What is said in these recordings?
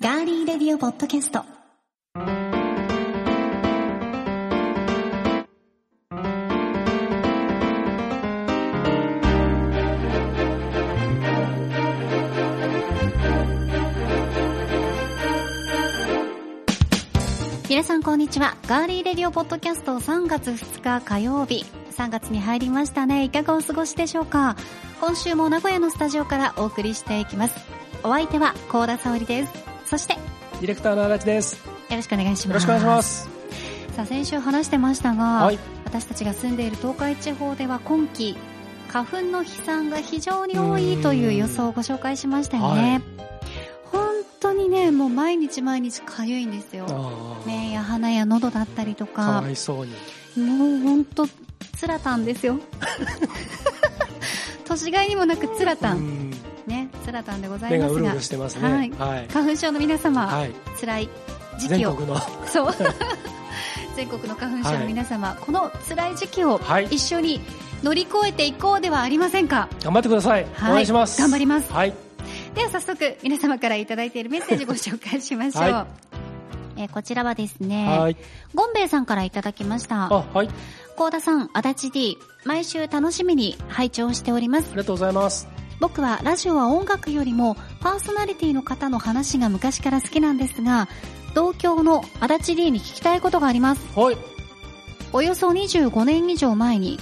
ガーリーレディオポッドキャスト。こんにちは。ガーリーレディオポッドキャスト3月2日火曜日。3月に入りましたね。いかがお過ごしでしょうか？今週も名古屋のスタジオからお送りしていきます。お相手は高田沙織です。そして、ディレクターの足立です。よろしくお願いします。よろしくお願いします。さあ、先週話してましたが、はい。私たちが住んでいる東海地方では今季、花粉の飛散が非常に多いという予想をご紹介しましたよね。ね、もう毎日毎日かゆいんですよ。目や鼻や喉だったりとかかわ、いそうに。もう本当、つらたんですよ。年がいにもなくつらた。うんん。ね、つらたんでございますが目がうるうる、してますね。はいはい。花粉症の皆様、はい。辛い時期を、全国の。そう。全国の花粉症の皆様、この辛い時期をはい一緒に乗り越えていこうではありませんか？頑張ってください。はいお願いします。頑張りますはい。では早速、皆様からいただいているメッセージご紹介しましょう。はえーこちらはですね、はい。ゴンベイさんからいただきました。あ、はい。高田さん、足立 D、毎週楽しみに拝聴しておりますあ。りがとうございます。僕はラジオは音楽よりもパーソナリティの方の話が昔から好きなんですが、同郷の足立 D に聞きたいことがあります。はい。およそ25年以上前に、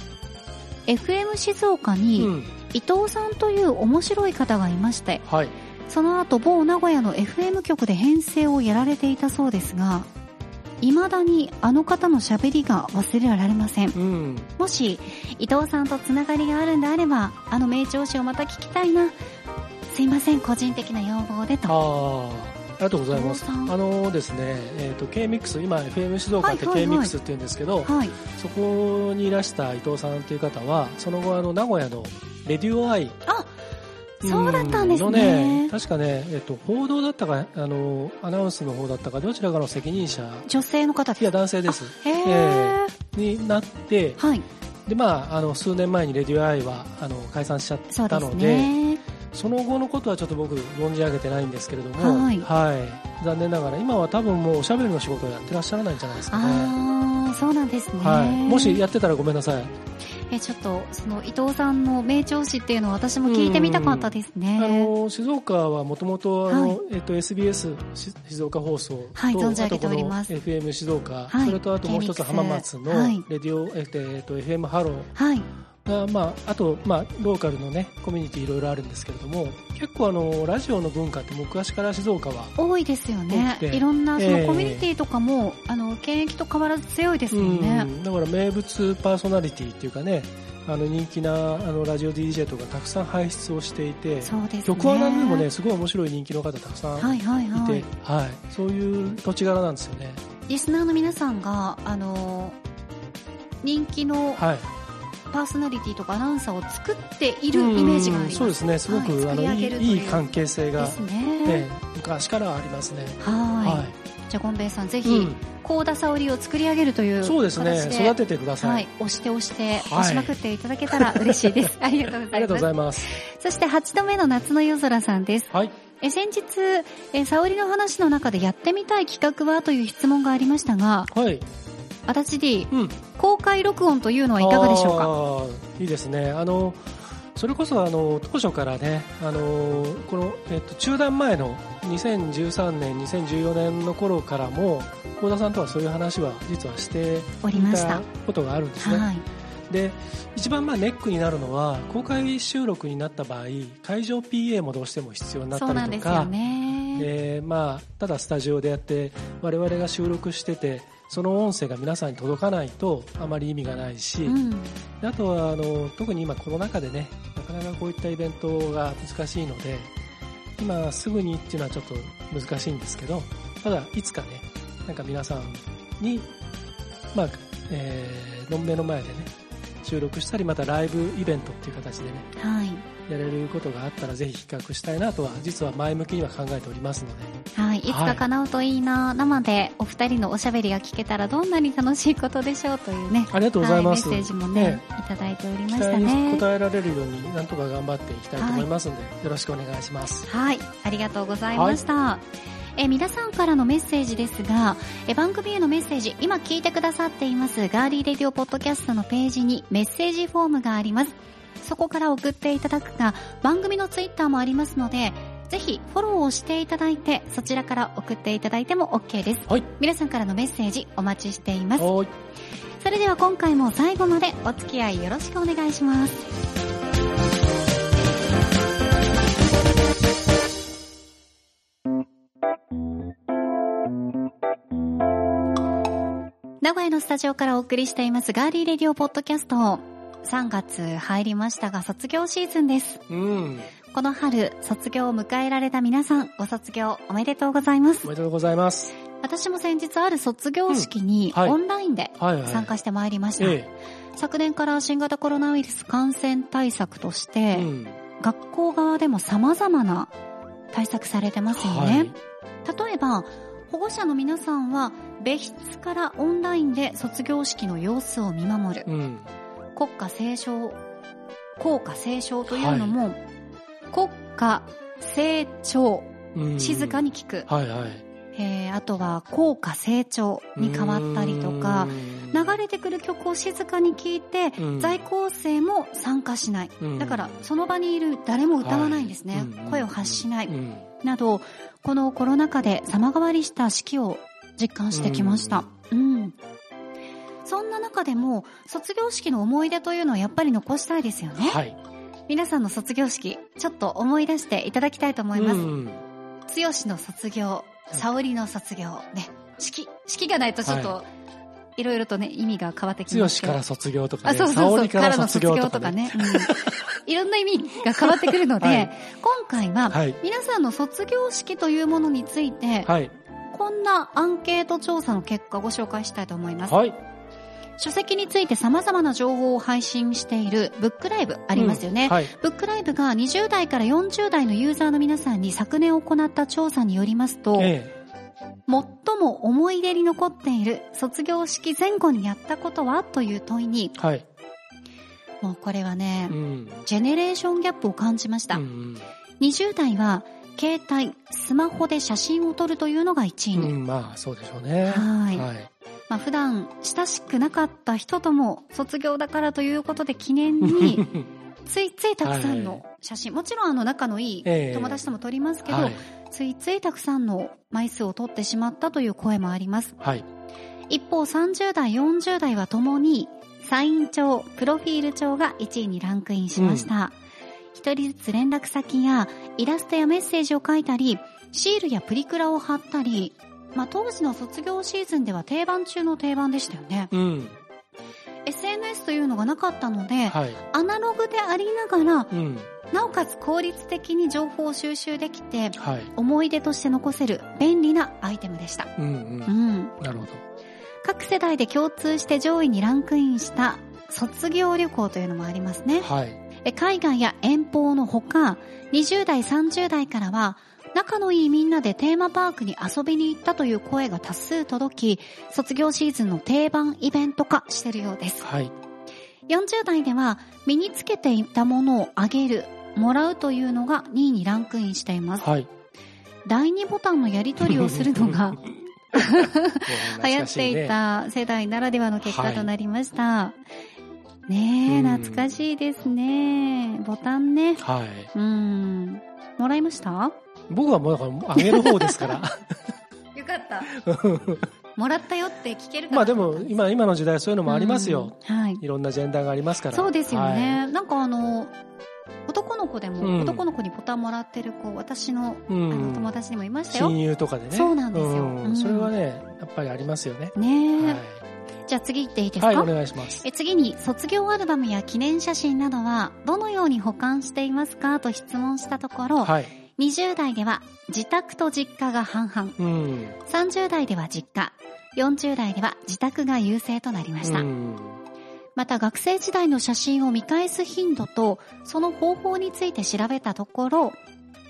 FM 静岡うにん。伊藤さんという面白い方がいまして、はい。その後某名古屋の FM 局で編成をやられていたそうですが、未だにあの方の喋りが忘れられません。うん。もし、伊藤さんとつながりがあるんであれば、あの名調子をまた聞きたいな。すいません、個人的な要望であと。あ。ありがとうございます。あのですね、えっ、と、K-MIX、今 FM 静岡ってはいはいはい K-MIX って言うんですけど、はい。そこにいらした伊藤さんという方は、その後あの、名古屋のレディオアイあ、そうだったんですのね。確かね、えっと、報道だったか、あの、アナウンスの方だったか、どちらかの責任者、女性の方いや、ですか？男性です。へー。えになって、はい。で、まあ、あの、数年前にレディオアイは、あの、解散しちゃったので、ね。その後のことはちょっと僕、存じ上げてないんですけれども、はい残念ながら、今は多分もうおしゃべりの仕事をやってらっしゃらないんじゃないですかね。あー、そうなんですね。はい。もしやってたらごめんなさい。え、ちょっと、その伊藤さんの名調子っていうのを私も聞いてみたかったですね。あの静岡はもともとあの、はい。えっと SBS し静岡放送と、はい存じ上げております。FM 静岡、はい。それとあともう一つ浜松のはい。レディオ、えっとえっと FM ハロー。はい。がまああとまあローカルのねコミュニティいろいろあるんですけれども結構あのラジオの文化って昔から静岡は多いですよねいろんな、そええのコミュニティとかも、あの、現役と変わらず強いですよね。うんだから名物パーソナリティっていうかねあの人気なあのラジオ DJ とかたくさん輩出をしていてそうですね。曲は何でもねすごい面白い人気の方たくさんはいはいいて、はい。はい、そういう土地柄なんですよね。リスナーの皆さんが、あの、人気のはい。パーソナリティとかアナウンサーを作っているイメージがあります。そうですね。すごく、はいあのいい関係性が、ね。え昔からはありますね。はい。はじゃあ、ゴンベイさん、ぜい。ひ、うん高田沙織を作り上げるというそうですね。育ててくださ。はいい。押して押して、はい押しまくっていただけたら嬉しいです。ありがとうございます。ありがとうございます。そして8度目の夏の夜空さんです。はい。え先日、え沙織の話の中でやってみたい企画はという質問がありましたが、はい。足立 D、うん。公開録音というのはいかがでしょうか？かいいですね。あの、それこそあの、当初からね、あの、この、えっと、中断前の2013年、2014年の頃からも、幸田さんとはそういう話は実はしておりいましたた。ことがあるんですね。はい。で一番まあネックになるのは公開収録になった場合会場 PA もどうしても必要になったりとかね。でまあ、ただスタジオでやって我々が収録しててその音声が皆さんに届かないとあまり意味がないし、うん。あとはあの特に今コロナ禍でねなかなかこういったイベントが難しいので今すぐにっていうのはちょっと難しいんですけどただいつかねなんか皆さんにまあ、えー、の目の前でね収録したりまたライブイベントっていう形でねはい。やれることがあったらぜひ企画したいなとは実は前向きには考えておりますのではい。いつか叶うといいな、生でお二人のおしゃべりが聞けたらどんなに楽しいことでしょうというね。ありがとうございます、はい、メッセージもねね、いただいておりま期したね。応えられるようになんとか頑張っていきたいと思いますので、よろしくお願いしますはい、ありがとうございました。え皆さんからのメッセージですがえ番組へのメッセージ今聞いてくださっていますガーリーレディオポッドキャストのページにメッセージフォームがあります。そこから送っていただくか番組のツイッターもありますのでぜひフォローをしていただいてそちらから送っていただいても OK です。はい。皆さんからのメッセージお待ちしています。はい。それでは今回も最後までお付き合いよろしくお願いします名古屋のスタジオからお送りしていますガーリーレディオポッドキャスト。3月入りましたが卒業シーズンです。うん。この春卒業を迎えられた皆さんご卒業おめでとうございます。おめでとうございます。私も先日ある卒業式にうん。はい。オンラインではいはい。参加してまいりました、え昨年から新型コロナウイルス感染対策としえて、うん。学校側でも様々な対策されてますよね、例えば保護者の皆さんは別室からオンラインで卒業式の様子を見守る。うん。国歌斉唱校歌斉唱というのも、国歌斉唱うん。静かに聞く、はいはい。えーあとは校歌斉唱に変わったりとか流れてくる曲を静かに聴いて、うん。在校生も参加しない、うん。だからその場にいる誰も歌わないんですね、はい。うん。声を発しない、うん。などこのコロナ禍で様変わりした式を実感してきました、うん。そんな中でも卒業式の思い出というのはやっぱり残したいですよね、はい。皆さんの卒業式ちょっと思い出していただきたいと思います、うん。剛の卒業沙織の卒業ね。式式がないとちょっと、、はい。ろいろとね意味が変わってきます剛から卒業とかあ、ねそうそうそう。かかららの卒卒業業とかね。うん。いろんな意味が変わってくるので、はい。今回は、はい。皆さんの卒業式というものについて、はいこんなアンケート調査の結果をご紹介したいと思います。はい。書籍について様々な情報を配信しているブックライブありますよね。うんはい。ブックライブが20代から40代のユーザーの皆さんに昨年行った調査によりますと、え最も思い出に残っている卒業式前後にやったことは？という問いに、えはい。もうこれはね、うん。ジェネレーションギャップを感じました。うん20代は携帯、スマホで写真を撮るというのが1位に。うんまあそうでしょうね。はい。はい。まあ、普段親しくなかった人とも卒業だからということで記念に ついついたくさんの写真、もちろんあの仲のいいええ。友達とも撮りますけど、はい。ついついたくさんの枚数を撮ってしまったという声もあります。はい。一方30代、40代はともにサイン帳、プロフィール帳が1位にランクインしました。一、人ずつ連絡先やイラストやメッセージを書いたり、シールやプリクラを貼ったり、まあ、当時の卒業シーズンでは定番中の定番でしたよね。うん。SNS というのがなかったので、はい。アナログでありながら、うん。なおかつ効率的に情報を収集できて、はい。思い出として残せる便利なアイテムでした。うんう。うんん。なるほど。各世代で共通して上位にランクインした卒業旅行というのもありますね。はい。え海外や遠方のほか、20代、30代からは、仲のいいみんなでテーマパークに遊びに行ったという声が多数届き、卒業シーズンの定番イベント化しているようです。はい。40代では、身につけていたものをあげる、もらうというのが2位にランクインしています。はい。第2ボタンのやり取りをするのが 流行っていね。た世代ならではの結果となりました。ねえ、うん懐かしいですね。ボタンね。はい。うん。もらいました？僕はもうだから、あげる方ですから。よかった。もらったよって聞けるまあでも、今、今の時代そういうのもありますよ。うんはい。いろんなジェンダーがありますから。そうですよはね。なんかあの、男の子でも、うん男の子にボタンもらってる子、私の,、あのん。友達にもいましたよ。親友とかでね。そうなんですようんうんそれはね、やっぱりありますよね。ねえ、はじゃあ次行っていいでい。すか、はい、お願いします。え次に卒業アルバムや記念写真などはどのように保管していますか？と質問したところ、はい。20代では自宅と実家が半々、うん。30代では実家、40代では自宅が優勢となりました。うんまた学生時代の写真を見返す頻度とその方法について調べたところ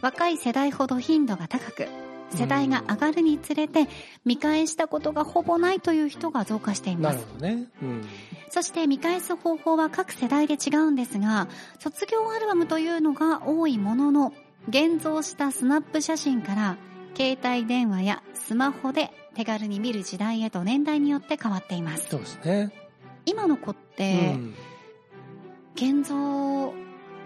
若い世代ほど頻度が高く世代が上がるにつれて見返したことがほぼないという人が増加していなまするほどね。うん。そして見返す方法は各世代で違うんですが卒業アルバムというのが多いものの現像したスナップ写真から携帯電話やスマホで手軽に見る時代へと年代によって変わっていますそうですね。今の子っうてん。現像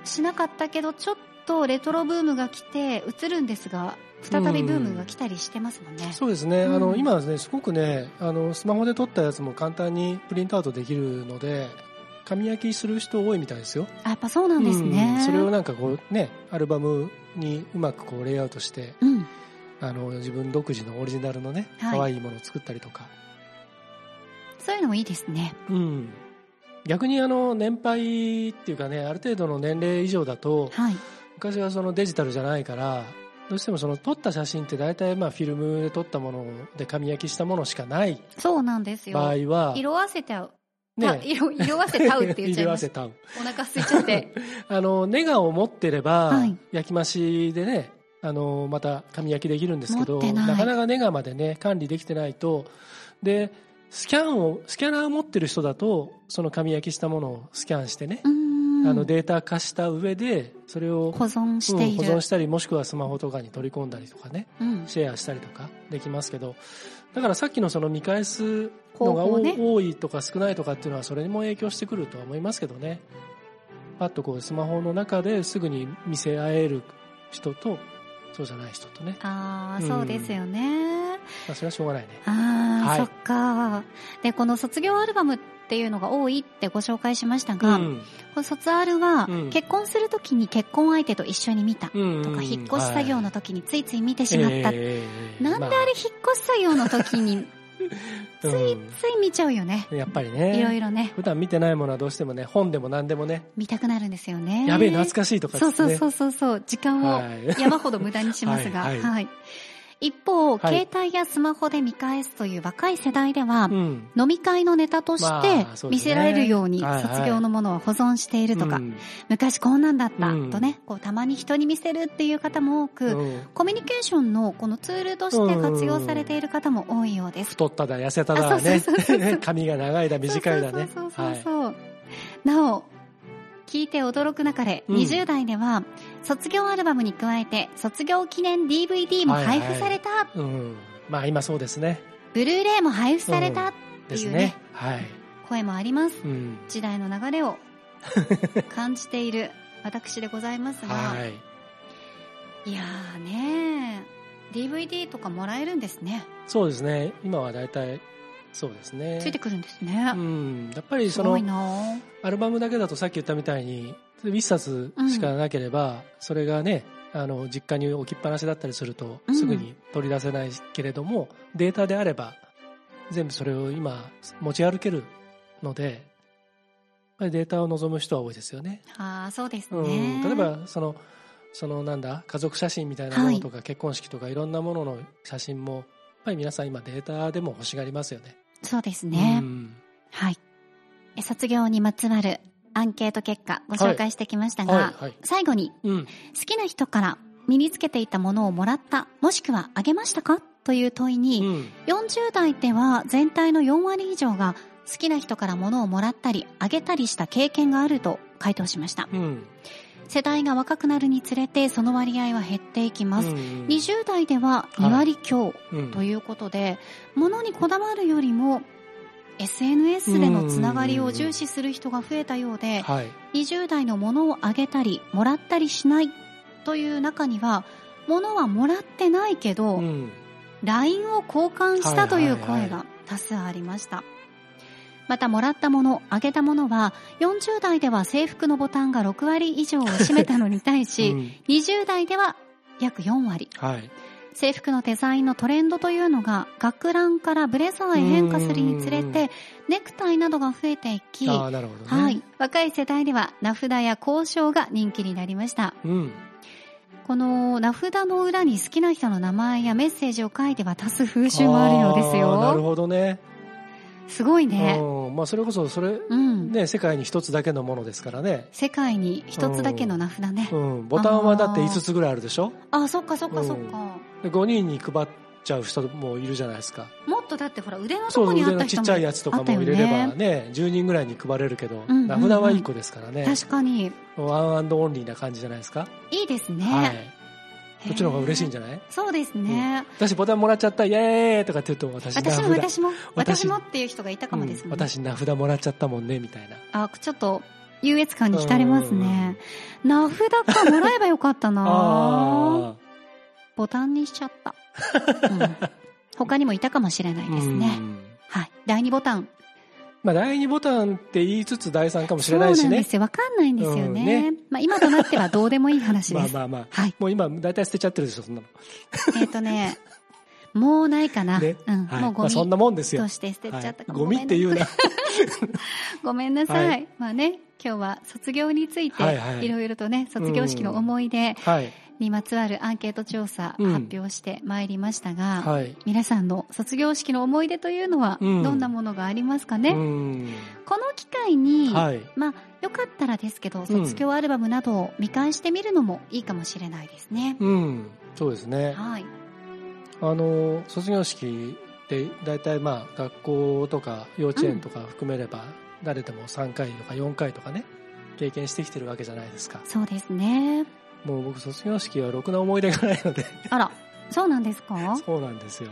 しなかったけどちょっとレトロブームが来て映るんですが再びブームが来たりしてますもんね、そうですね。うんあの、今はね、すごくね、あの、スマホで撮ったやつも簡単にプリントアウトできるので、紙焼きする人多いみたいですよ。あやっぱそうなんですね、うんそれをなんかこうね、アルバムにうまくこうレイアウトして、うんあの、自分独自のオリジナルのね、はい可愛いものを作ったりとか。そういうのもいいですねうん。逆にあの、年配っていうかね、ある程度の年齢以上だと、はい昔はそのデジタルじゃないから、どうしてもその撮った写真って大体まあフィルムで撮ったもので紙焼きしたものしかない。そうなんですよ。場合は、色あせて合う、たね、色色あせたうって言っちゃいま色あせたう。お腹空いちゃって。あの、ネガを持ってれば、はい。焼き増しでね、あの、また紙焼きできるんですけど、ない。かなかネガまでね、管理できてないと、で、スキャンを、スキャナーを持ってる人だと、その紙焼きしたものをスキャンしてね、うーんあのデータ化した上で、それを保存していうんる、保存したり、もしくはスマホとかに取り込んだりとかね、うん。シェアしたりとかできますけど、だからさっきのその見返すのがね。多いとか少ないとかっていうのはそれにも影響してくるとは思いますけどね。パッとこうスマホの中ですぐに見せ合える人と、そうじゃない人とね。ああうん。そうですよね、まあそれはしょうがないね。ああ、はい。そっか。でこの卒業アルバムっていうのが多いってご紹介しましたが、うん。この卒アルはうん。結婚するときに結婚相手と一緒に見たうんとか引っ越し作業の時についつい見てしはいまった、えーなんであれ引っ越し作業の時にまあ ついつい見ちゃうよね、うんやっぱりね。いろいろね。普段見てないものはどうしてもね、本でも何でもね、見たくなるんですよね。やべえ懐かしいとかね。そうそうそうそう時間をはい。山ほど無駄にしますが、は はいい。はい一方、はい携帯やスマホで見返すという若い世代では、うん。飲み会のネタとしまて見せられるように卒業のものを保存しているとか、うん昔こんなんだったうんとね、こうたまに人に見せるっていう方も多く、うんコミュニケーションのこのツールとして活用されている方も多いようです。太っただ、痩せただね。髪が長いだ、短いだね。そうそうそうはい。そう、なお、聞いて驚くなかれ、うん20代では卒業アルバムに加えて卒業記念 DVD も配布された、うん。まあ今そうですね。ブルーレイも配布されたですねいうね。はい。声もあります。うん。時代の流れを 感じている私でございますが、はい。い、やーねー DVD とかもらえるんですね。そうですね。今は大体、そうですね。ついてくるんですね。うん。やっぱりそのアルバムだけだとさっき言ったみたいに、一冊しかなければ、それがね、あの、実家に置きっぱなしだったりするとう、んすぐに取り出せないけれども、データであれば、全部それを今、持ち歩けるので、やっぱりデータを望む人は多いですよね。ああ、そうですね。うん。例えば、その、そのなんだ、家族写真みたいなものとか、結婚式とかいろんなものの写真も、やっぱり皆さん今データでも欲しがりますよね。そうですね。うんはい。え卒業にまつわるアンケート結果ご紹介してきましたが、はい、はい。最後にうん。好きな人から身につけていたものをもらった、もしくはあげましたか？という問いに、うん。40代では全体の4割以上が好きな人から物をもらったりあげたりした経験があると回答しました。うん。世代が若くなるにつれてその割合は減っていきます。うん20代では2割強うんということで、物にこだわるよりも SNS でのつながりを重視する人が増えたようで、はい。20代の物をあげたりもらったりしないという中には物はもらってないけど、うん。LINE を交換したというはいはいはい声が多数ありました。またもらったもの、あげたものは40代では制服のボタンが6割以上を占めたのに対し、うん20代では約4割。はい。制服のデザインのトレンドというのが学ランからブレザーへ変化するにつれうんてネクタイなどが増えていき、ね。はい。若い世代では名札や交渉が人気になりました。うん。この名札の裏に好きな人の名前やメッセージを書いて渡す風習もあるようですあーなるよ。ほどね。すごいね。うんまあ、それこそそれ、うん。ね、世界に一つだけのものですからね、世界に一つだけの名札ね。うん、ボタンはだって5つぐらいあるでしょ？あ、そっかそっかそっか。で5人に配っちゃう人もいるじゃないですかもっとだってほら腕のとそうこにあ腕のちっちゃいった人もやつとかも入れればね。ね10人ぐらいに配れるけど、うんうんうん名札は1個ですからね確かに。ワンアンドオンリーな感じじゃないですか、いいですね。はいこっちの方が嬉しいんゃじゃない？そうですね。私ボタンもらっちゃったイエーイとかって言うと私私も私も私私もっていう人がいたかもですうん。私名札もらっちゃったもんねみたいなあ、ちょっと優越感に浸れますね。名札かもらえばよかったな あボタンにしちゃった。うん他にもいたかもしれないあですね。はい。第2ボタン。まあ第2ボタンって言いつつ第3かもしそうなれなんいしねですよ。わかんないんですようんね。ねまあ今となってはどうでもいい話です。まあまあまあはい。もう今大体捨てちゃってるでしょそんなの えっ、とね、もうないかな。ねうん。はいもうゴミまあそんなもんですよとして捨てちゃったかも。はいゴミって言うな ごめんなさい。はいまあね、今日は卒業について、はいはいいろいろとね、卒業式の思い出はいにまつわるアンケート調査うん。発表してまいりましたが、はい。皆さんの卒業式の思い出というのは、うん。どんなものがありますかね、うん。この機会に、はい。まあ、よかったらですけど、ん。卒業アルバムなどを見返してみるのもいいかもしれないですね。うん。そうですね。はい。あの卒業式って大体まあ学校とか幼稚園とか含めれば誰でも3回とか4回とかね経験してきてるわけじゃないですか。そうですね。もう僕卒業式はろくな思い出がないので。あら、そうなんですか？そうなんですよ。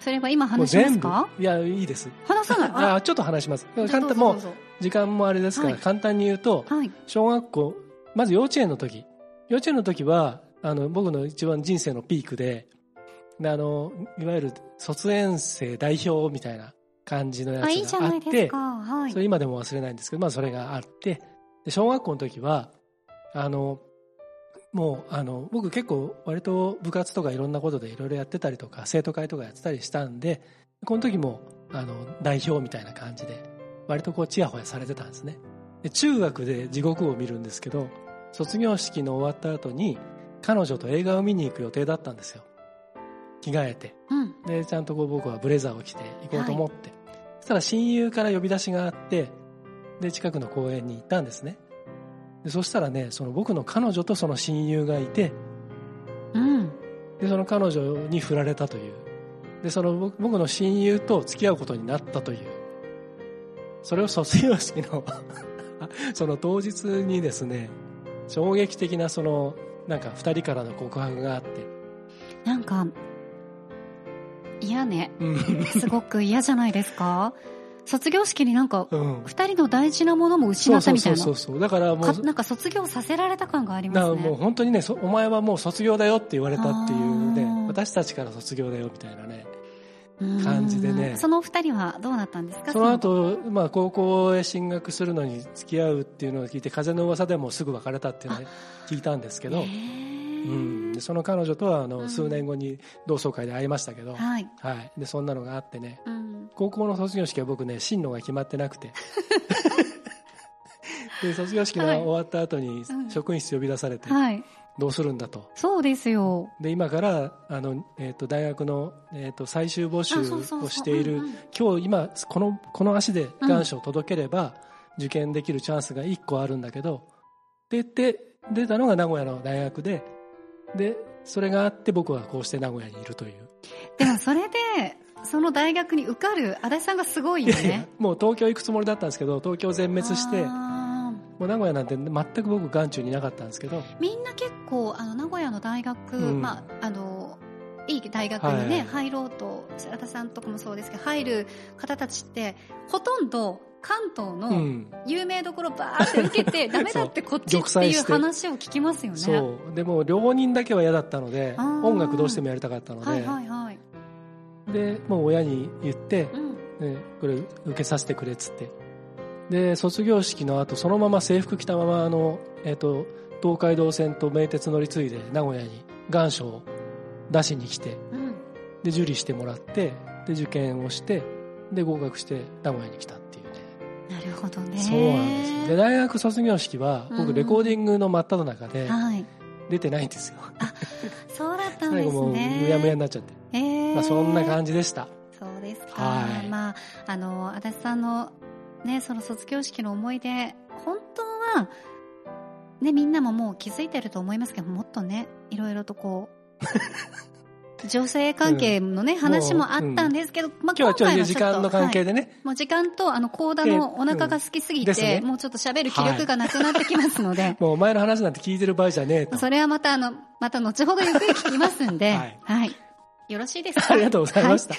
それは今話しますか？いやいいです。話さない？あちょっと話します。簡単もう時間もあれですから、はい。簡単に言うとはい。小学校まず幼稚園の時。幼稚園の時はあの僕の一番人生のピークでであのいわゆる卒園生代表みたいな感じのやつがあってですか。はい。そ。れ今でも忘れないんですけど、まあそれがあって、で小学校の時は、あの、もう、あの、僕結構割と部活とかいろんなことでいろいろやってたりとか、生徒会とかやってたりしたんで、この時も、あの、代表みたいな感じで、割とこう、ちやほやされてたんですね。で中学で地獄を見るんですけど、卒業式の終わった後に、彼女と映画を見に行く予定だったんですよ。着替えて。うん。で、ちゃんとこう僕はブレザーを着て行こうと思って。そしたら親友から呼び出しがあって、で、近くの公園に行ったんですね。で、そしたらね、その僕の彼女とその親友がいて、うん。で、その彼女に振られたという。で、その僕僕の親友と付き合うことになったという。それを卒業式の その当日にですね、衝撃的なその、なんか二人からの告白があって、なんか、嫌ね。うん。すごく嫌じゃないですか？卒業式になんか、うん。二人の大事なものも失ったみたいなそうそうそう。そう。だからもう、かなんか卒業させられた感がありますね。もう本当にね、そお前はもう卒業だよって言われたっていうね、私たちから卒業だよみたいなね。うん感じでねその二人はどうなったんですか？その後、まあ高校へ進学するのに付き合うっていうのを聞いて、風の噂でもすぐ別れたっていうのを聞いたんですけど、へうーん、でその彼女とはあのうん数年後に同窓会で会いましたけど、はい。はい。で、そんなのがあってね、うん。高校の卒業式は僕ね、進路が決まってなくて。で、卒業式が終わった後にうん職員室呼び出されて、はい。どうするんだと。そうですよ。で今からあの、えー、と大学の、えー、と最終募集をしているうんうん今日今このこの足で願書を届ければ、受験できるチャンスが1個あるんだけどでで出たのが名古屋の大学ででそれがあって僕はこうして名古屋にいるという。でもそれで、その大学に受かる足立さんがすごいよね。もう東京行くつもりだったんですけど東京全滅してもう名古屋なんて全く僕眼中になかったんですけど。みんな結構、あの、名古屋の大学、うん。まあ、あの、いい大学にね、はい。入ろうと、白田さんとかもそうですけど、入る方たちって、ほとんど関東うのん。有名どころバーって受けて、ダメだってこっち玉っていう話を聞きますよね。そう。でも両人だけは嫌だったので音楽どうしてもやりたかったので、はいはいはい。でもう親に言って、うん。ね、これ受けさせてくれっつって。で卒業式の後そのまま制服着たままあの、えー、と東海道線と名鉄乗り継いで名古屋に願書を出しに来てうん。で受理してもらってで受験をしてで合格して名古屋に来たっていうね。なるほどね。そうなんですで大学卒業式はうん。僕レコーディングの真っ只中ではい。出てないんですよ。そうだったんです最後もうやむやになっちゃって、えー。まあ、そんな感じでした。そうですか。はい。まあ、あの、足立さんのね、その卒業式の思い出、本当は、ね、みんなももう気づいてると思いますけど、もっとね、いろいろとこう、女性関係のね、話もあったんですけど、まあ今日はちょ回い時間の関係でね、はい。もう時間と、あの、コーダのお腹が空きすぎて、うんですね。もうちょっと喋る気力がなくなってきますので、もうお前の話なんて聞い。てる場合じゃねえと。それはまたあの、また後ほどゆっくり聞きますんで、ははい。い。よろしいですか？ありがとうございました。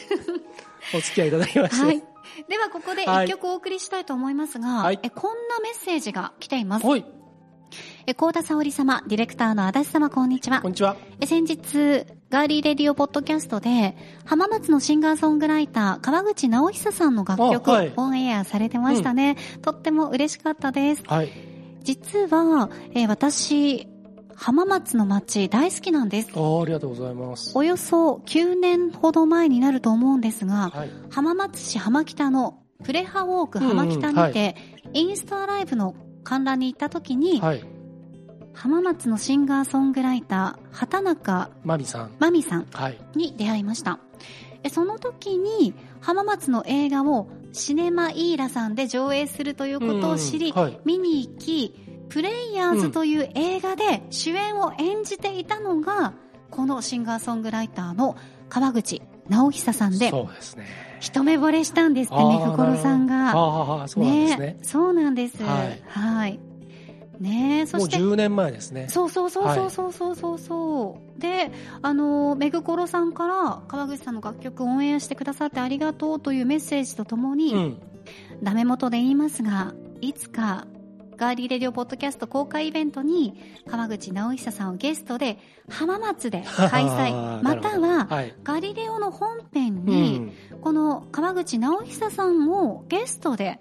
お付き合いいただきまして。はい。ではここではい一曲お送りしたいと思いますが、はい。えこんなメッセージが来ています。はい。え高田沙織様、ディレクターの足立様、こんにちはこん。にちは。え先日、ガーリーレディオポッドキャストで、浜松のシンガーソングライター、川口直久さんの楽曲、あはいオンエアされてましたね、とっても嬉しかったです。はい。実は、えー私、浜松の街大好きなんです。あーありがとうございます。およそ9年ほど前になると思うんですが、はい。浜松市浜北のプレハウォーク浜北にて、うんインスタライブの観覧に行った時に、はい。浜松のシンガーソングライター、畑中マミさん。真美さんはい。に出会いました。えその時に浜松の映画をシネマイーラさんで上映するということを知り、うんはい。見に行き、プレイヤーズという映画で主演を演じていたのが、このシンガーソングライターの川口直久さんで、そうですね。一目惚れしたんですって、あーめふころさんが。そうなんですね。そうなんです。はいはい。ねえ、そもうして、10年前ですね。そうそうそうそうそうそうそうそう。で、あの、めぐころさんから川口さんの楽曲をオンエアしてくださってありがとうというメッセージとともに、うん。ダメ元で言いますが、いつか、ガーリーレディオポッドキャスト公開イベントに、川口直久さんをゲストで、浜松で開催、または、はい。ガリレオの本編うに、ん。この川口直久さんをゲストで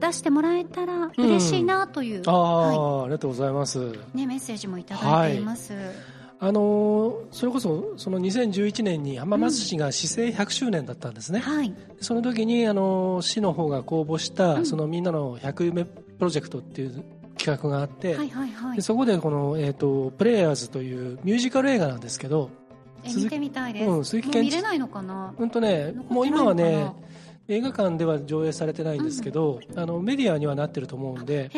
出してもらえたら嬉しいなという、ああ、はありがとうございます。いね、メッセージもいただいています。あのーそれこそ、その2011年に浜松市が市政100周年だったんですね。はい。その時に、あのー市の方が公募した、うんそのみんなの100夢プロジェクトっていう企画があって、はいはいはいで。そこでこの、えっ、と、プレイヤーズというミュージカル映画なんですけど、見てみたいです。うん鈴木健一もう見れないのかな？うんとね、もう今はね、映画館では上映されてないんですけど、あの、メディアにはなってると思うんで。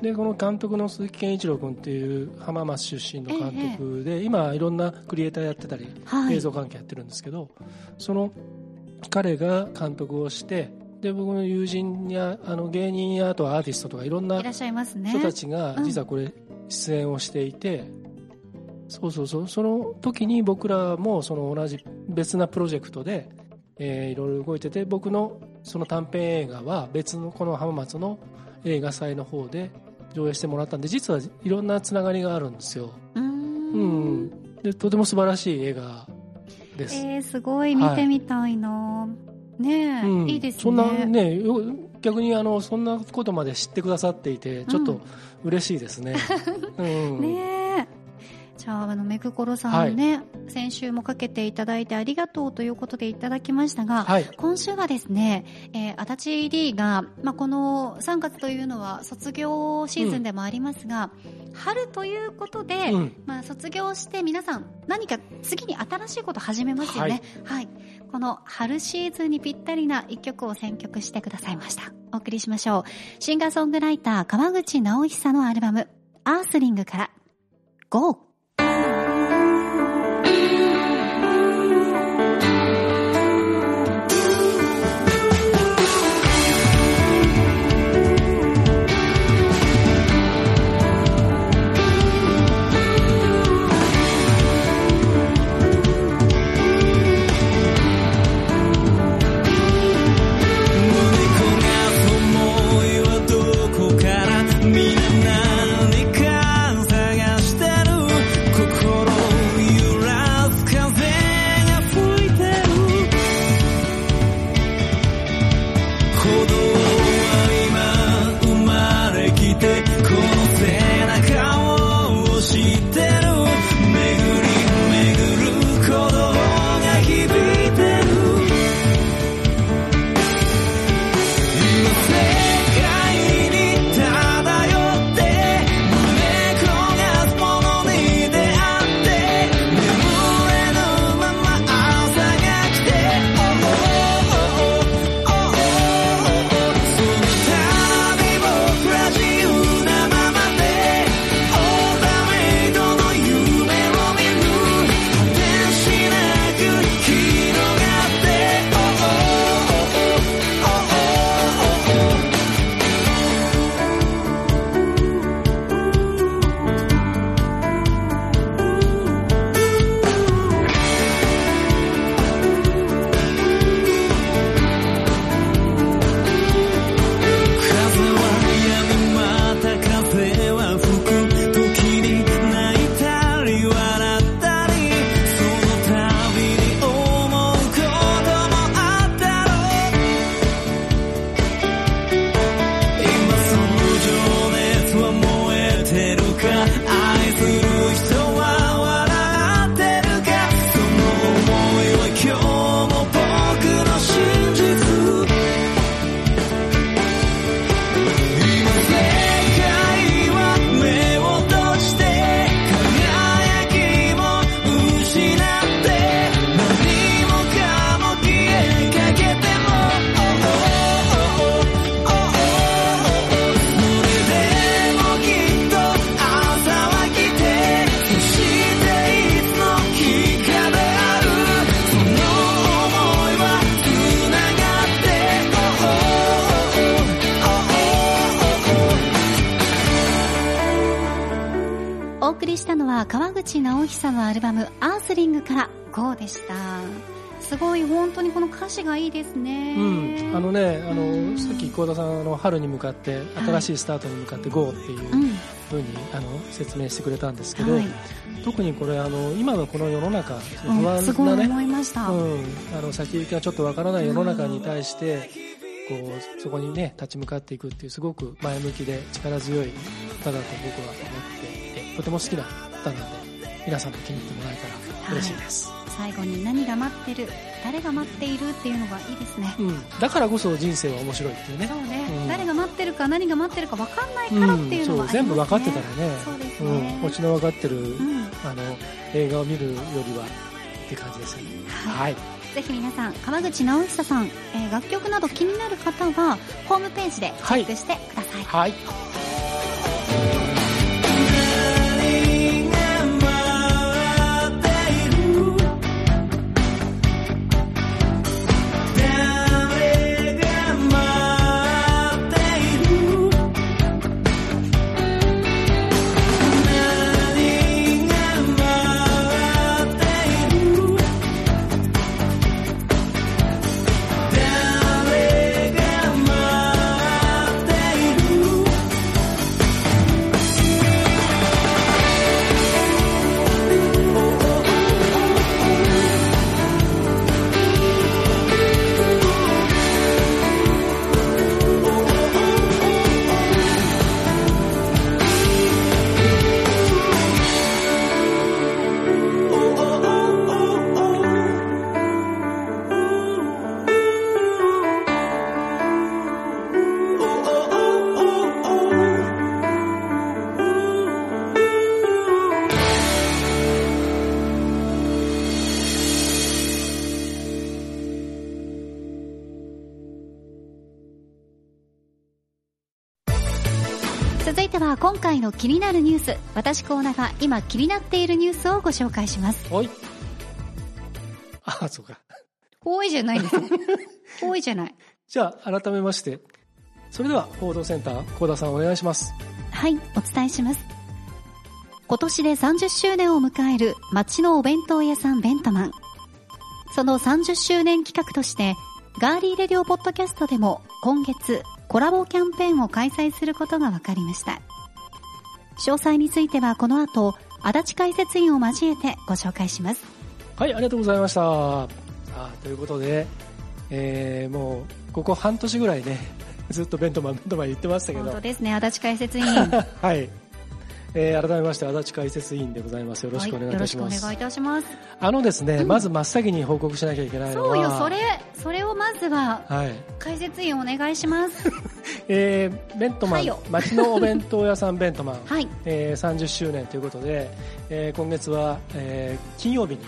で、この監督の鈴木健一郎君っていう浜松出身の監督で、今いろんなクリエイターやってたり、はい。映像関係やってるんですけど、その彼が監督をして、で、僕の友人や、あの芸人や、あとはアーティストとかいろんな。人たちがうん実はこれ出演をしていて、そうそうそう、その時に僕らもその同じ別なプロジェクトで、えーいろいろ動いてて、僕のその短編映画は別のこの浜松の映画祭の方で上映してもらったんで、実はいろんなつながりがあるんですよ。うんん。で、とても素晴らしい映画です。えー、すごい見てみたいな、ねえ、うんいいですね。そんなね、よ逆にあの、そんなことまで知ってくださっていて、ちょっと嬉しいですね。うん。ねえ。じゃあ、あの、めぐころさんね、先週もかけていただいてありがとうということでいただきましたが、はい。今週はですね、えー、足立 D が、まあ、この3月というのは卒業シーズンでもありますが、春ということで、うん。まあ、卒業して皆さん何か次に新しいこと始めますよね。はい。この春シーズンにぴったりな一曲を選曲してくださいました。お送りしましょう。シンガーソングライター川口直久のアルバム、アースリングから GO!「直久のアルバム「アースリング」から「GO」でした。すごい本当にこの歌詞がいいですね。うん、あのねあの、うん。さっき幸田さんあの春に向かって新しいスタートに向かって「GO」っていううん。ふうにあの説明してくれたんですけど、はい。特にこれあの今のこの世の中不うんすごい安なね、思いました、うん、あの先行きがちょっとわからない世の中に対して、こうそこにね立ち向かっていくっていうすごく前向きで力強い歌だと僕は思っていてとても好きな歌なので皆さんも気に入ってもらえたら嬉しいです、最後に何が待ってる誰が待っているっていうのがいいですね。うん、だからこそ人生は面白いっていうね。そうね、うん。誰が待ってるか何が待ってるか分かんないからっていうのはね、そう。全部分かってたらね。そうですうねん、オチの分かってる、うん。あの映画を見るよりはって感じですよね。はい。はい。ぜひ皆さん川口直久さん、えー楽曲など気になる方はホームページでチェックしてください、はい。続が今気になっているニュースをご紹介します。はい。あそうか。多いじゃないですね。多いじゃない。じゃあ改めまして。それでは報道センター幸田さんお願いします。はいお伝えします。今年で30周年を迎える町のお弁当屋さんベントマン。その30周年企画としてガーリーレディオポッドキャストでも今月コラボキャンペーンを開催することが分かりました詳細についてはこの後足立解説員を交えてご紹介します。はいありがとうございました。あということで、えーもうここ半年ぐらいねずっとベントマンベントマン言ってましたけど。本当ですね足立解説員。はい、えー改めまして足立解説委員でございます。よろしくお願いいたします、はい、お願いいたします。あのですね、うん。まず真っ先に報告しなきゃいけないそうよそれそれをまずははい。解説員お願いします。えーベントマン、は町のお弁当屋さんベントマン、はい。えー30周年ということで、えー今月は、えー金曜日に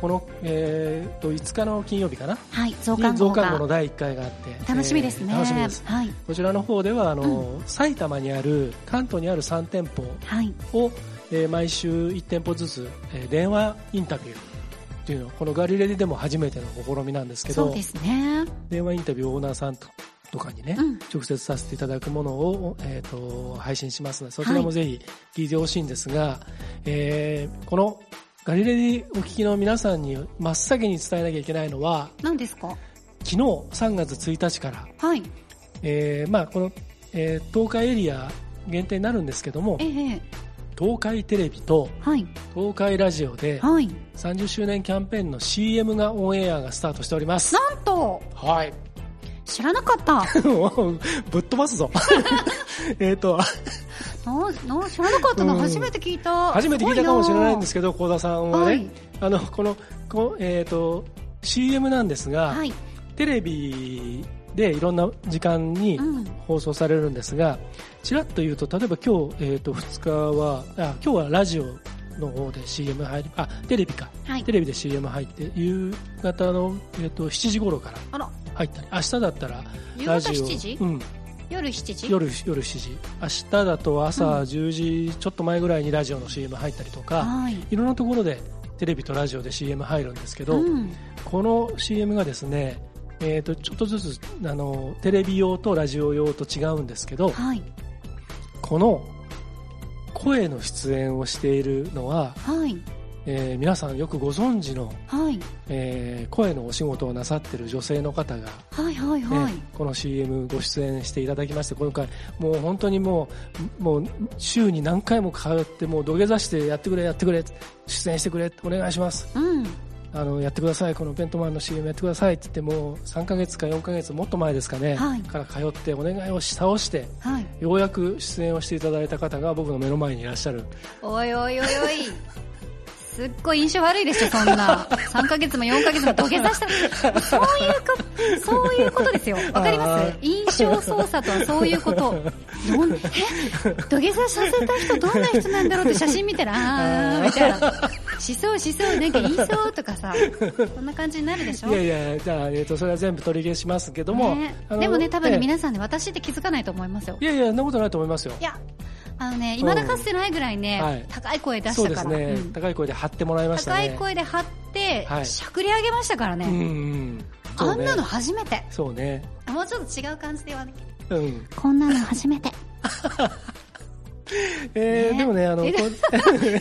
この、えーと5日の金曜日かな？はい増刊号の第1回があって。楽しみですね、えー楽しみです。はい。こちらの方ではあの、埼玉にある関東にある3店舗はい。を、えー毎週1店舗ずつ、えー電話インタビューっていうのこのガリレディでも初めての試みなんですけどそうですね。電話インタビューをオーナーさんととかにね、うん。直接させていただくものを、えー、と配信しますのでそちらもぜひ聞いてほしいんですが、えーこのガリレディお聞きの皆さんに真っ先に伝えなきゃいけないのは何ですか？昨日3月1日から、はい。えーまあ、この、えー東海エリア限定になるんですけどもええ東海テレビとはい。東海ラジオではい。30周年キャンペーンの CM がオンエアがスタートしております。なんとはい。知らなかった。ぶっ飛ばすぞ。えっとなな知らなかったの、うん。初めて聞いた。初めて聞いたかもしれないんですけけど幸田さんはね、はい。あのこのこ、えー、と CM なんですが、はい、テレビでいろんな時間にうん、放送されるんですが、ちらっと言うと例えば今日、えー、と2日はあ今日はラジオの方で CM 入りあテレビか。はい。テレビで CM 入って夕方の、えー、と7時頃から入ったり明日だったら夕方ラジオ。7時？うん、夜7時？夜夜7時。明日だと朝10時ちょっと前ぐらいにラジオの CM 入ったりとか、はい。いろんなところでテレビとラジオで CM 入るんですけど、うん。この CM がですね、えー、とちょっとずつあのテレビ用とラジオ用と違うんですけどはい。この声の出演をしているのは、はい。えー皆さんよくご存知の、はい。えー声のお仕事をなさってる女性の方が、はいはいはい。ねこの CM ご出演していただきまして今回もう本当にもうもう週に何回も通ってもう土下座してやってくれやってくれ出演してくれお願いしますうん。あのやってくださいこのベントマンの CM やってくださいって言ってもう3ヶ月か4ヶ月もっと前ですかね、はいから通ってお願いをし倒してはい。ようやく出演をしていただいた方が僕の目の前にいらっしゃるおいおいおいおい。すっごい印象悪いでしょ、そんな。3ヶ月も4ヶ月も土下座した。そういうか、そういうことですよ。わかりまあす印象操作とはそういうこと。どんえ？土下座させた人どんな人なんだろうって写真見たら、あー、みたいな。しそうしそう、なんか言いそうとかさ。そんな感じになるでしょ？いやいやじゃあ、えー、とそれは全部取り消しますけども、ねでもね、多分ね、ええ皆さんね、私って気づかないと思いますよ。いやいやそんなことないと思いますよいや、あのね、未だかつてないぐらいね、はい高い声出したから。ね、うん高い声で張ってもらいましたね高い声で張って、はいしゃくり上げましたからね。うんうんねあなの初めて。そうねもうちょっと違う感じで言わなきゃ。うんこんなの初めて。えーねでもねあの えーっ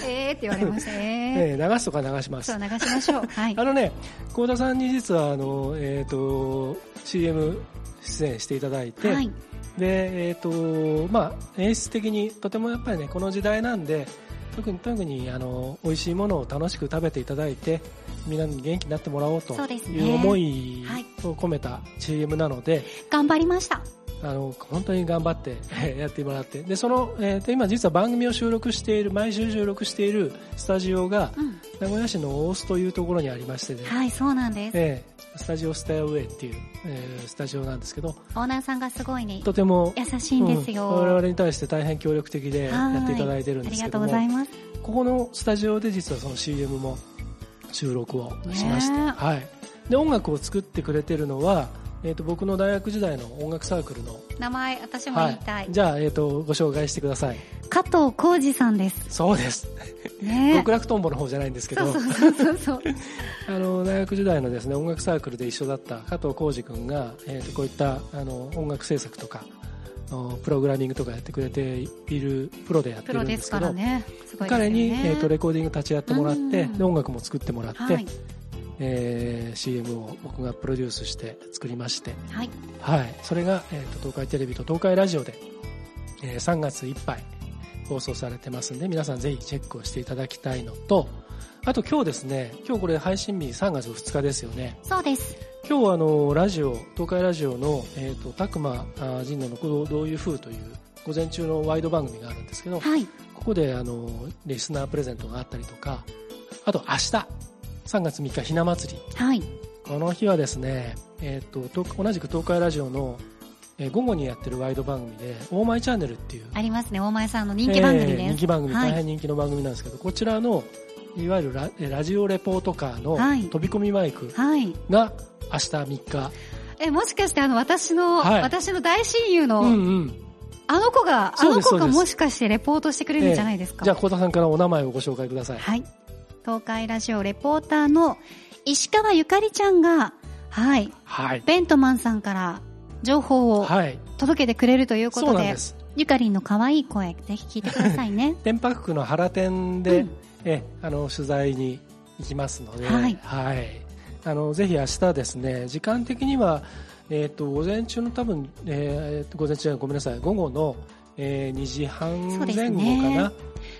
て言われました。え えー流すとか流しまー。すそう、流しましょう。はいあ。のね幸田さんに実はあの、えー、と CM 出演していただいて、はい。でえっ、とまあ演出的にとてもやっぱりねこの時代なんで特に特にあの美味しいものを楽しく食べていただいてみんなに元気になってもらおうという思いはいを込めた CM なので、頑張りました。あの本当に頑張ってえー やってもらって。でその、えーと今実は番組を収録している毎週収録しているスタジオがうん。名古屋市の大須というところにありましてね、はい、そうなんです。えースタジオスタイウェイっていう、えースタジオなんですけど。オーナーさんがすごいね、とても優しいんですよ。うん我々に対して大変協力的でやっていただいてるんですけどありがとうございます。ここのスタジオで実はその CM も収録をしまして、はい、で音楽を作ってくれてるのは、えー、と僕の大学時代の音楽サークルの、名前、私も言いたい。じゃあ、えー、とご紹介してください加藤浩二さんです。そうですね 極楽とんぼの方じゃないんですけどそうそうそうそうそう。あの大学時代のですね音楽サークルで一緒だった加藤浩二君が、えー、とこういったあの音楽制作とかプログラミングとかやってくれているプロでやってるんですすけどね。ね。彼に、えー、とレコーディング立ち会ってもらって、うんで音楽も作ってもらって、はい。えー CM を僕がプロデュースして作りまして、はい。はい、それが、えー、と東海テレビと東海ラジオで、えー3月いっぱい放送されてますんで皆さんぜひチェックをしていただきたいのとあと今日ですね今日これ配信日3月2日ですよねそうです。今日はあのラジオ東海ラジオの、えー、と拓磨あ神野のどうどういう風という午前中のワイド番組があるんですけどはい。ここであのリスナープレゼントがあったりとかあと明日3月3日ひな祭りはい。この日はですね、えー、とと同じく東海ラジオの、えー午後にやってるワイド番組で「オーマイチャンネル」っていうありますね。大前さんの人気番組です。えー人気番組、はい大変人気の番組なんですけどこちらのいわゆるラえーラジオレポートカーのはい飛び込みマイクはい。が明日3日、え、もしかしてあの、私の、はい私の大親友の、うんうん、あの子が、あの子がもしかしてレポートしてくれるんじゃないですか？じゃあ幸田さんからお名前をご紹介くださいはい。東海ラジオレポーターの石川ゆかりちゃんが、はい。はい。ベントマンさんから情報をはい。届けてくれるということで、そうなんです。ゆかりんの可愛い声、ぜひ聞いてくださいね。天白区の原店で、うん。えあの取材に行きますので、はい。あのぜひ明日ですね時間的には、えー、と午前中の多分、えー、午前中ごめんなさい午後の、えー2時半前後かね。な、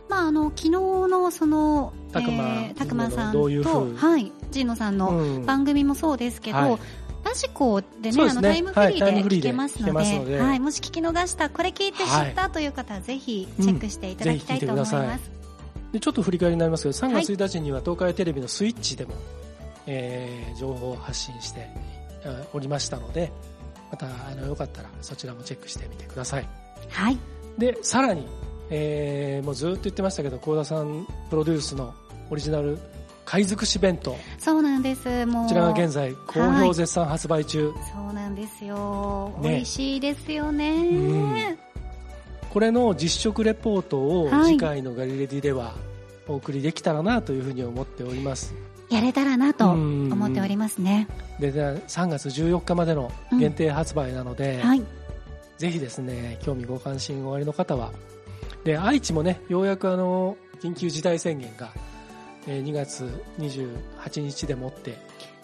まあ、あの、昨日のその、たくまえーたくまさんと、風はい、ジンノさんのうん。番組もそうですけど、はい。ラジコでね、あの、タイムフリーでーで聞けますので、聞けますので。はい、もし聞き逃した、これ聞いて知ったという方は、ぜひチェックしていただきたいと思います。うんでちょっと振り返りになりますけど3月1日には東海テレビのスイッチでも、えー情報を発信してあおりましたのでまたあのよかったらそちらもチェックしてみてください。はい。でさらに、えーもうずっと言ってましたけど幸田さんプロデュースのオリジナル貝尽くし弁当こそうなんです。もう。ちらが現在好評絶賛発売中、そうなんですよ。ね美味しいですよね。うんこれの実食レポートをはい次回のガリレディではお送りできたらなというふうに思っておりますやれたらなとうん思っておりますね。でで3月14日までの限定発売なので、はい。ぜひですね興味ご関心おありの方はで愛知もねようやくあの緊急事態宣言が、えー2月28日でもって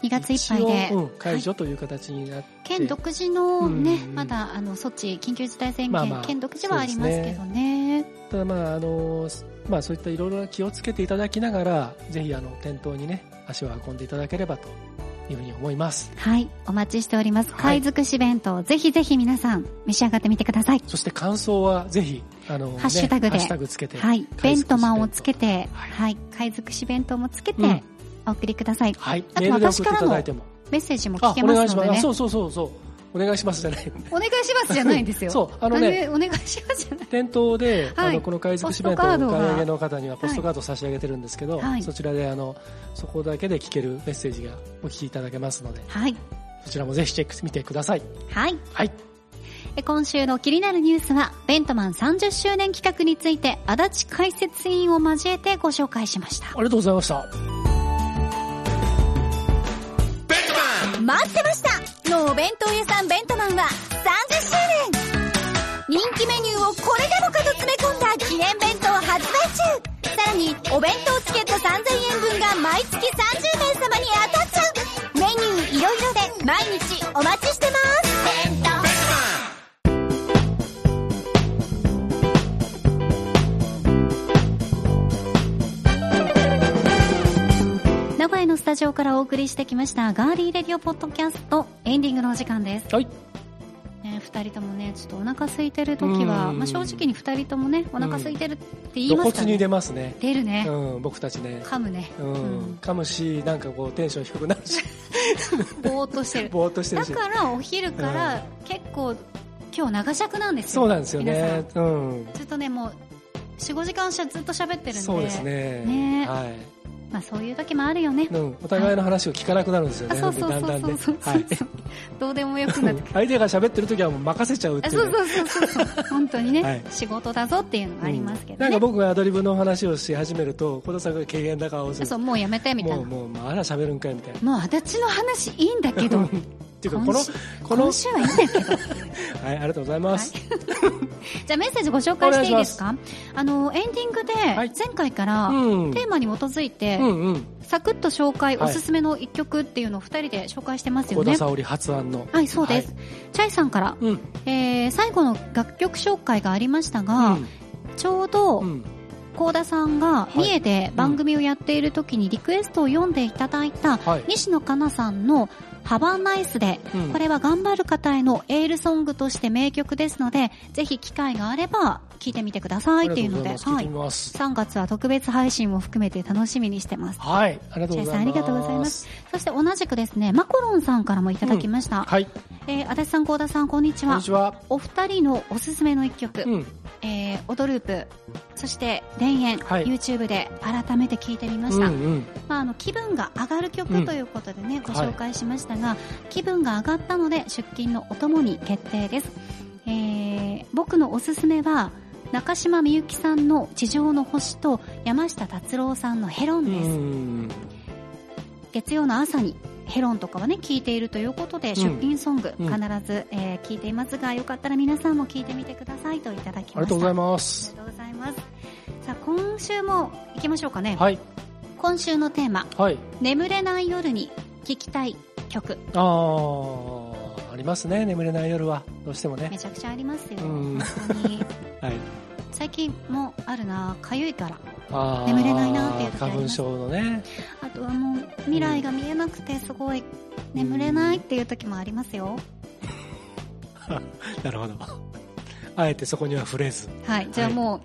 2月いっぱいで、うん、解除はいという形になって、県独自のね、うん。まだあの措置緊急事態宣言、まあまあ県独自はありますけどね。ただまああのまあそういったいろいろな気をつけていただきながらぜひあの店頭にね足を運んでいただければというふうに思います。はい。お待ちしております。はい。貝尽くし弁当、ぜひぜひ皆さん召し上がってみてください。そして感想はぜひあの、ね、ハッシュタグで。ハッシュタグつけてはい。ベントマンをつけて。はい。はい。貝尽くし弁当もつけて、うん。お送りください。はい。あとメールで送っていただいても。メッセージも聞あけお願いします。のでねそうそうそうそう。お願いしますじゃない。お願いしますじゃないんですよ。そう。あのねお願いしますじゃない？店頭で、はい。あのこの貝尽くし弁当をお買い上げの方にはポストカードを差し上げてるんですけど、はい。そちらであのそこだけで聞けるメッセージがお聞きいただけますのではい。そちらもぜひチェックしてみてください。はい。はい。え今週の気になるニュースはベントマン30周年企画について足立解説委員を交えてご紹介しました。ありがとうございました。待ってました。のお弁当屋さんベントマンは30周年人気メニューをこれでもかと詰め込んだ記念弁当発売中。さらにお弁当チケット3000円分が毎月30名様に当たっちゃう。メニューいろいろで毎日お待ちのスタジオからお送りしてきましたガーリーレディオポッドキャストエンディングのお時間です。はいね、二人ともね、ちょっとお腹空いてる時は、うんまあ正直に二人ともね、お腹空いてるって言い露ますから、ね骨に出ますね出るね。うん僕たちね噛むね。うん、うん噛むしなんかこうテンション低くなるし ぼーっとしてる。ぼーっとしてるだしからお昼から結構、今日長尺なんですよ。そうなんですよねうんちょっとね、もう、4、5時間ずっと喋ってるんで。そうです。ねねはいまあそういう時もあるよね。うん、お互いの話を聞かなくなるんですよね、あそうそうそうだんだんね。どうでもよくなって。相手が喋ってる時はもう任せちゃうっていうそうそうそうそう。本当にね、はい。仕事だぞっていうのがありますけどね。うん。なんか僕がアドリブの話をし始めると小田さんが軽減な顔をする。そう、もうやめてみたいな。もうもうまだ喋るんかいみたいな。もう足立の話いいんだけど、っていうかこのこの。今週はいいんだけど。はいありがとうございます、じゃあメッセージご紹介していいですか？あの、エンディングではい。前回からうん。テーマに基づいて、うんうん。サクッと紹介、はい。おすすめの一曲っていうのを二人で紹介してますよね。発案の。はい、そうです。チャイさんから、うん。えー、最後の楽曲紹介がありましたうが、ん。ちょうど、うん。高田さんがい。三重で番組をやっている時にリクエストを読んでいただいたはい。西野カナさんのハバーナイスで、うん。これは頑張る方へのエールソングとして名曲ですので、ぜひ機会があれば聞いてみてくださいっていうので、はいい。ます聞いてみます3月は特別配信も含めて楽しみにしてます。はいありがとうございますありがとうございます。そして同じくですね、マコロンさんからもいただきました。はいえー、足立さん、高田さん、こんにちはこんに。ちはお二人のおすすめの一曲、うんえー、オドループ、そして田園、はい YouTube で改めて聞いてみました。うんうんまあ、あの気分が上がるう曲んということでね、ご紹介しましたが、気分が上がったので出勤のお供に決定です。えー、僕のおすすめは、中島みゆきさんの地上の星と山下達郎さんのヘロンうです。ん月曜の朝にヘロンとかはね、聞いているということで、出勤ソング、うん必ず、えー聞いていますが、よかったら皆さんも聞いてみてくださいといただきました。ありがとうございす。ますありがとうございます。さあ、今週も行きましょうかね。はい今週のテーマ、はい眠れない夜に聴きたい曲。ああありますね眠れない夜はどうしてもねめちゃくちゃありますよ。うん本当に。はい最近もあるな、かゆいから。眠れないなっていう時あります花粉症のねあとはもう、未来が見えなくてすごい眠れないっていう時もありますよ。なるほどあえてそこには触れずはい。じゃあはいもう、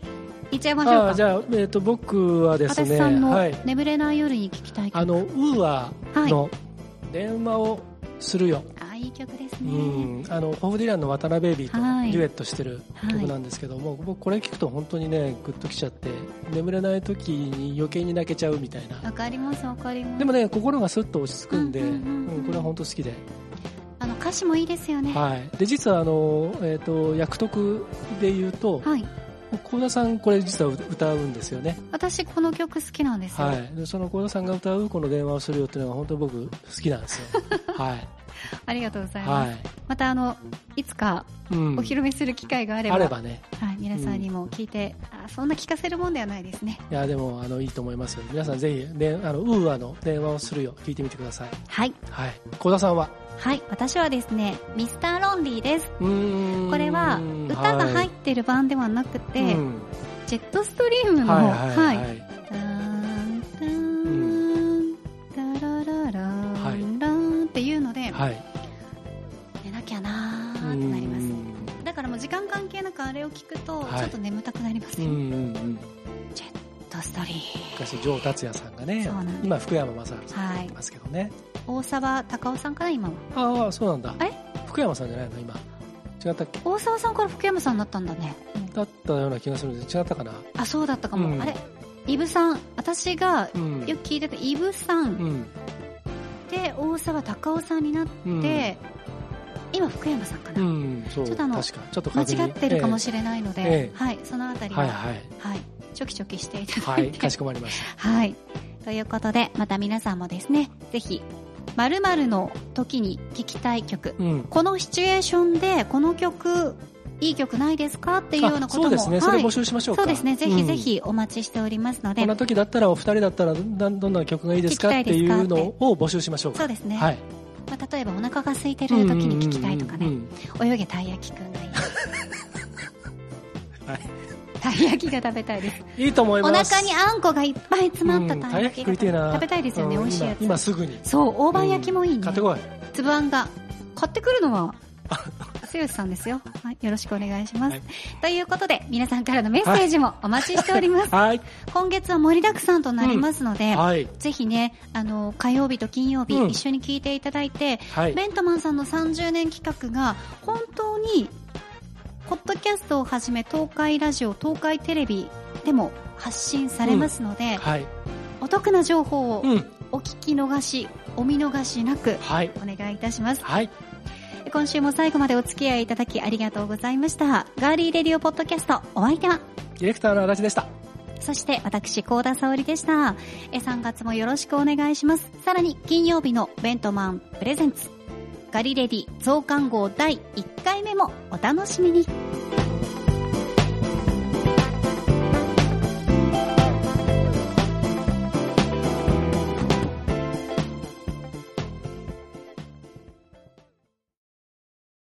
行っちゃいましょうか。あーじゃあ、えー、と僕はですね足立さんのはい眠れない夜に聴きたい曲。あのウーアの電話をするよ、あ、いい曲ですうね。ん、あのホーフディランの渡辺ベイビーとはいデュエットしてるはい曲なんですけども、僕これ聞くと本当にねグッときちゃって眠れない時に余計に泣けちゃうみたいなわかりますわかります。でもね心がスッと落ち着くんで、これは本当好きで、あの歌詞もいいですよね。はい、で実はあの、えー、と役得で言うとはい。幸田さんこれ実は歌うんですよね私この曲好きなんですよ。はい、でその幸田さんが歌うこの電話をするよっていうのが本当に僕好きなんですよ。はい。ありがとうございます。はい。またあのいつかうん。お披露目する機会があれば,、あればね。はい、皆さんにも聞いて、あそんな聞かせるもんではないですね。いやでもあのいいと思います皆さんぜひであのウーアの電話をするよ聞いてみてください。はい。はい。幸田さんは？はい。私はですねミスターロンリーです。これは歌が入ってる版ではなくて、うん。ジェットストリームの、はいはい。はい、時間関係なくあれを聞くとはい。ちょっと眠たくなりますよ、うんうんうん。ジェットストリー昔城達也さんがね今福山雅治さんムがはいいますけどね、大沢たかおさんかな今は。ああそうなんだ。あれ福山さんじゃないの？今。違ったっけ？大沢さんから福山さんになったんだね。だったような気がするんです。違ったかな？あそうだったかも、うん。あれ？イブさん。私がうん。よく聞いてたイブさんうん。で大沢たかおさんになって、うん今福山さんかな、うん。そうちょっとあの確かちょっと間違ってるかもれしれないので、ええ。はい、そのあたりは、はいはい、はい。チョキチョキしていただはいいて、かしこまりました。はい。ということで、また皆さんもですね、ぜひ、〇〇の時に聴きたい曲、うん。このシチュエーションでこの曲、いい曲ないですか？っていうようなことも、あそうですね。それはい募集しましょうか。そうですね、ぜひぜうん。ひお待ちしておりますので、こんな時だったらお二人だったらどんどんな曲がいいですか？って。いうのを募集しましょうか。そうですね、はい。まあ、例えばお腹が空いてる時に聴きたいとかね、うんうんうん。泳げたい焼きくんがいい。はい。たい焼きが食べたいです。いいと思いおます。腹にあんこがいっぱい詰まったうん。たい焼きが食い。てえな。食べたいですよね、うん美味しいやつ。今今すぐに。そう、大判焼きもいいね。買ってこいつぶあんが買ってくるのは剛さんですよ、はい、よろしくお願いします、はい。ということで皆さんからのメッセージも お待ちしております、はい。今月は盛りだくさんとなりますので、はい。ぜひねあの火曜日と金曜日、うん。一緒に聞いていただいて、はい。ベントマンさんの30年企画が本当にポッドキャストをはじめ東海ラジオ東海テレビでも発信されますので、はい。お得な情報をうん。お聞き逃しお見逃しなくはい。お願いいたします。はい今週も最後までお付き合いいただきありがとうございました。ガーリーレディオポッドキャストお相手は？ディレクターの足立でした。そして私高田沙織でした。え3月もよろしくお願いします。さらに金曜日のベントマンプレゼンツ。ガリレディ増刊号第1回目もお楽しみに